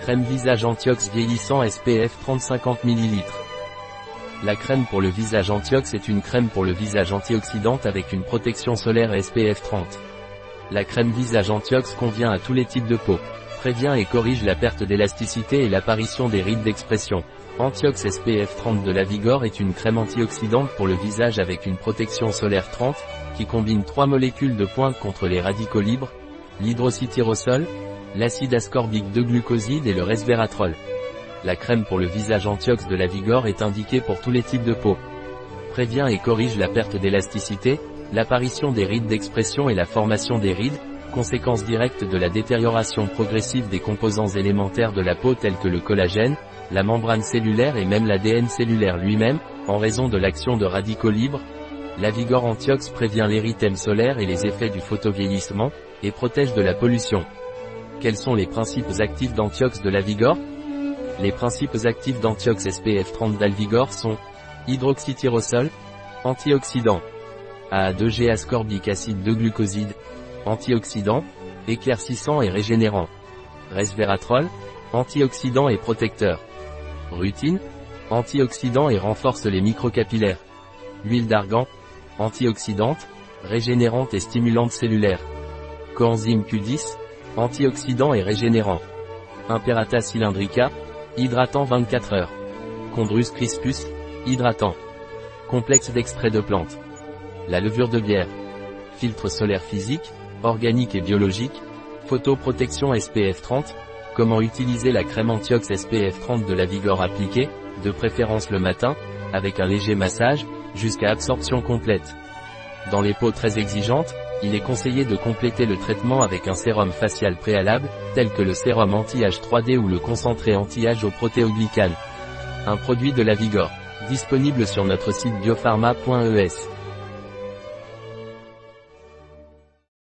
Crème visage Antiox vieillissant SPF 30-50 ml. La crème pour le visage Antiox est une crème pour le visage antioxydante avec une protection solaire SPF 30. La crème visage Antiox convient à tous les types de peau. Prévient et corrige la perte d'élasticité et l'apparition des rides d'expression. Antiox SPF 30 de la Vigor est une crème antioxydante pour le visage avec une protection solaire 30, qui combine trois molécules de pointe contre les radicaux libres, l'hydrocytyrosol, l'acide ascorbique de glucoside et le resveratrol. La crème pour le visage Antiox de la Vigor est indiquée pour tous les types de peau. Prévient et corrige la perte d'élasticité, l'apparition des rides d'expression et la formation des rides, conséquence directe de la détérioration progressive des composants élémentaires de la peau tels que le collagène, la membrane cellulaire et même l'ADN cellulaire lui-même, en raison de l'action de radicaux libres. La Vigor Antiox prévient l'érythème solaire et les effets du photovieillissement, et protège de la pollution. Quels sont les principes actifs d'Antiox de la Vigor? Les principes actifs d'Antiox SPF 30 d'Alvigor sont hydroxytyrosol, antioxydant, AA2G ascorbic acide de glucoside, antioxydant, éclaircissant et régénérant, resveratrol, antioxydant et protecteur, rutine, antioxydant et renforce les microcapillaires, huile d'argan, antioxydante, régénérante et stimulante cellulaire, coenzyme Q10, antioxydant et régénérant. Imperata cylindrica, hydratant 24 heures. Chondrus crispus, hydratant. Complexe d'extrait de plantes. La levure de bière. Filtre solaire physique, organique et biologique. Photoprotection SPF 30. Comment utiliser la crème Antiox SPF 30 de la Vigor appliquée, de préférence le matin, avec un léger massage, jusqu'à absorption complète. Dans les peaux très exigeantes, il est conseillé de compléter le traitement avec un sérum facial préalable, tel que le sérum anti-âge 3D ou le concentré anti-âge au protéoglycane. Un produit de la Vigor. Disponible sur notre site biopharma.es.